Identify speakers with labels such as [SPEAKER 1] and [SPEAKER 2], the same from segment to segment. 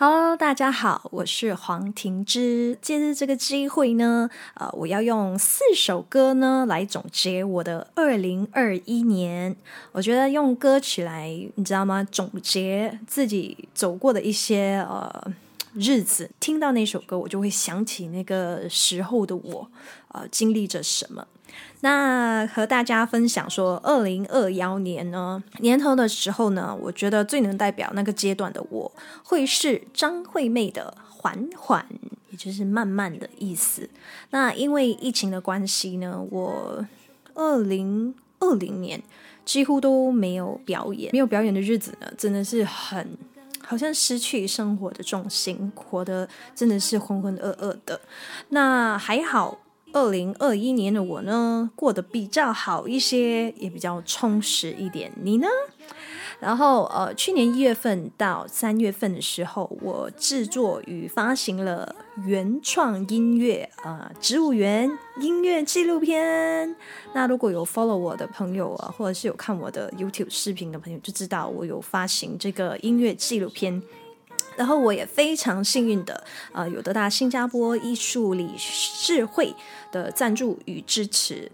[SPEAKER 1] Hello，大家好，我是黄庭之。借着这个机会呢，呃，我要用四首歌呢来总结我的二零二一年。我觉得用歌曲来，你知道吗？总结自己走过的一些呃日子，听到那首歌，我就会想起那个时候的我，呃，经历着什么。那和大家分享说，二零二幺年呢年头的时候呢，我觉得最能代表那个阶段的我，会是张惠妹的《缓缓》，也就是慢慢的意思。那因为疫情的关系呢，我二零二零年几乎都没有表演，没有表演的日子呢，真的是很好像失去生活的重心，活得真的是浑浑噩噩的。那还好。二零二一年的我呢，过得比较好一些，也比较充实一点。你呢？然后呃，去年一月份到三月份的时候，我制作与发行了原创音乐啊植物园音乐纪录片。那如果有 follow 我的朋友啊，或者是有看我的 YouTube 视频的朋友，就知道我有发行这个音乐纪录片。然后我也非常幸运的，呃，有得到新加坡艺术理事会的赞助与支持。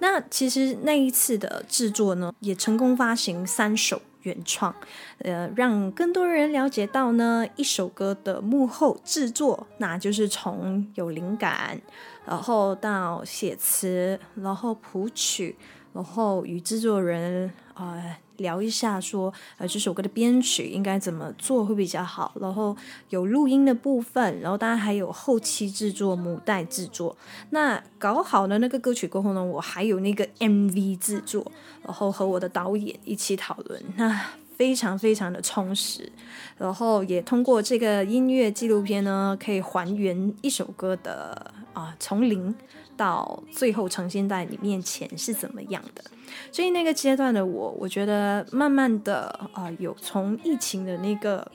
[SPEAKER 1] 那其实那一次的制作呢，也成功发行三首原创，呃，让更多人了解到呢，一首歌的幕后制作，那就是从有灵感，然后到写词，然后谱曲，然后与制作人啊。聊一下，说呃这首歌的编曲应该怎么做会比较好，然后有录音的部分，然后当然还有后期制作、母带制作。那搞好了那个歌曲过后呢，我还有那个 MV 制作，然后和我的导演一起讨论，那非常非常的充实。然后也通过这个音乐纪录片呢，可以还原一首歌的啊从零。到最后呈现在你面前是怎么样的？所以那个阶段的我，我觉得慢慢的啊，有从疫情的那个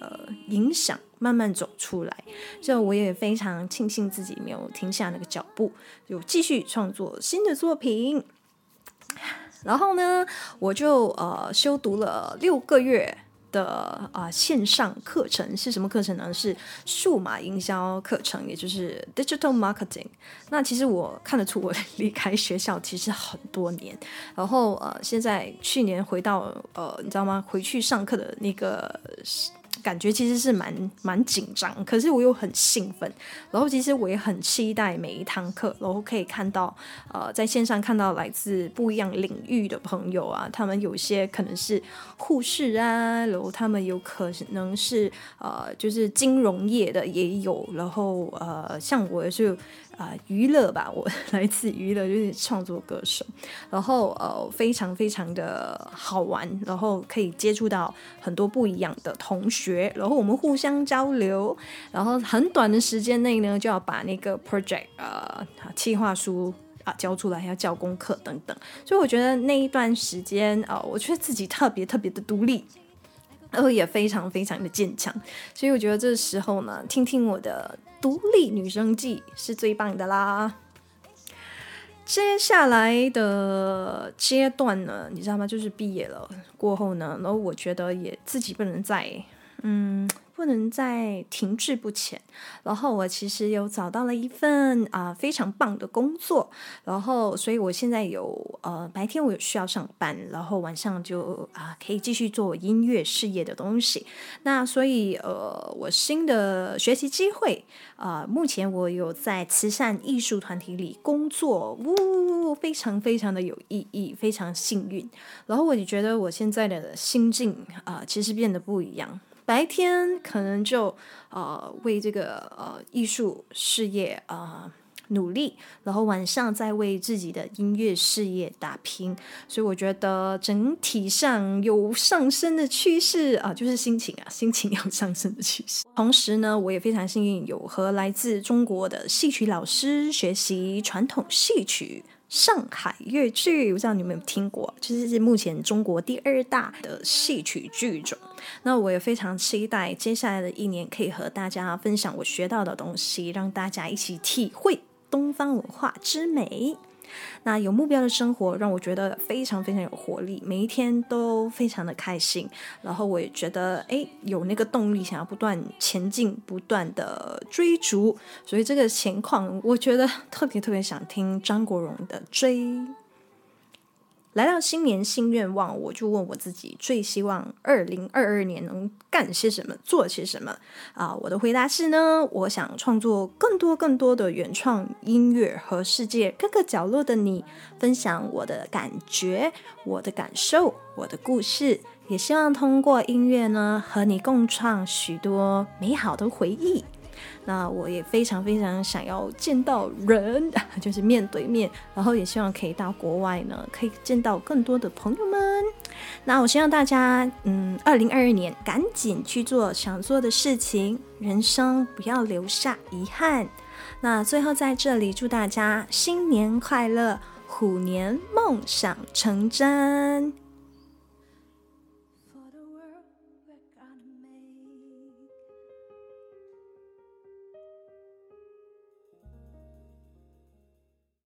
[SPEAKER 1] 呃影响慢慢走出来。就我也非常庆幸自己没有停下那个脚步，有继续创作新的作品。然后呢，我就呃修读了六个月。的啊，线上课程是什么课程呢？是数码营销课程，也就是 digital marketing。那其实我看得出，我 离开学校其实很多年，然后呃，现在去年回到呃，你知道吗？回去上课的那个。感觉其实是蛮蛮紧张，可是我又很兴奋，然后其实我也很期待每一堂课，然后可以看到呃在线上看到来自不一样领域的朋友啊，他们有些可能是护士啊，然后他们有可能是呃就是金融业的也有，然后呃像我也是。啊，娱乐吧，我来自娱乐，就是创作歌手，然后呃，非常非常的好玩，然后可以接触到很多不一样的同学，然后我们互相交流，然后很短的时间内呢，就要把那个 project 呃计划书啊交出来，还要交功课等等，所以我觉得那一段时间啊，我觉得自己特别特别的独立。然后也非常非常的坚强，所以我觉得这时候呢，听听我的独立女生记是最棒的啦。接下来的阶段呢，你知道吗？就是毕业了过后呢，然后我觉得也自己不能再嗯。不能再停滞不前。然后我其实有找到了一份啊非常棒的工作，然后所以我现在有呃白天我有需要上班，然后晚上就啊可以继续做音乐事业的东西。那所以呃我新的学习机会啊，目前我有在慈善艺术团体里工作，呜，非常非常的有意义，非常幸运。然后我就觉得我现在的心境啊，其实变得不一样。白天可能就呃为这个呃艺术事业啊努力，然后晚上再为自己的音乐事业打拼，所以我觉得整体上有上升的趋势啊，就是心情啊，心情有上升的趋势。同时呢，我也非常幸运有和来自中国的戏曲老师学习传统戏曲。上海粤剧，不知道你们有没有听过？这是目前中国第二大的戏曲剧种。那我也非常期待接下来的一年，可以和大家分享我学到的东西，让大家一起体会东方文化之美。那有目标的生活让我觉得非常非常有活力，每一天都非常的开心。然后我也觉得，哎，有那个动力想要不断前进，不断的追逐。所以这个情况，我觉得特别特别想听张国荣的《追》。来到新年新愿望，我就问我自己最希望二零二二年能干些什么，做些什么啊？我的回答是呢，我想创作更多更多的原创音乐，和世界各个角落的你分享我的感觉、我的感受、我的故事，也希望通过音乐呢，和你共创许多美好的回忆。那我也非常非常想要见到人，就是面对面，然后也希望可以到国外呢，可以见到更多的朋友们。那我希望大家，嗯，二零二二年赶紧去做想做的事情，人生不要留下遗憾。那最后在这里祝大家新年快乐，虎年梦想成真。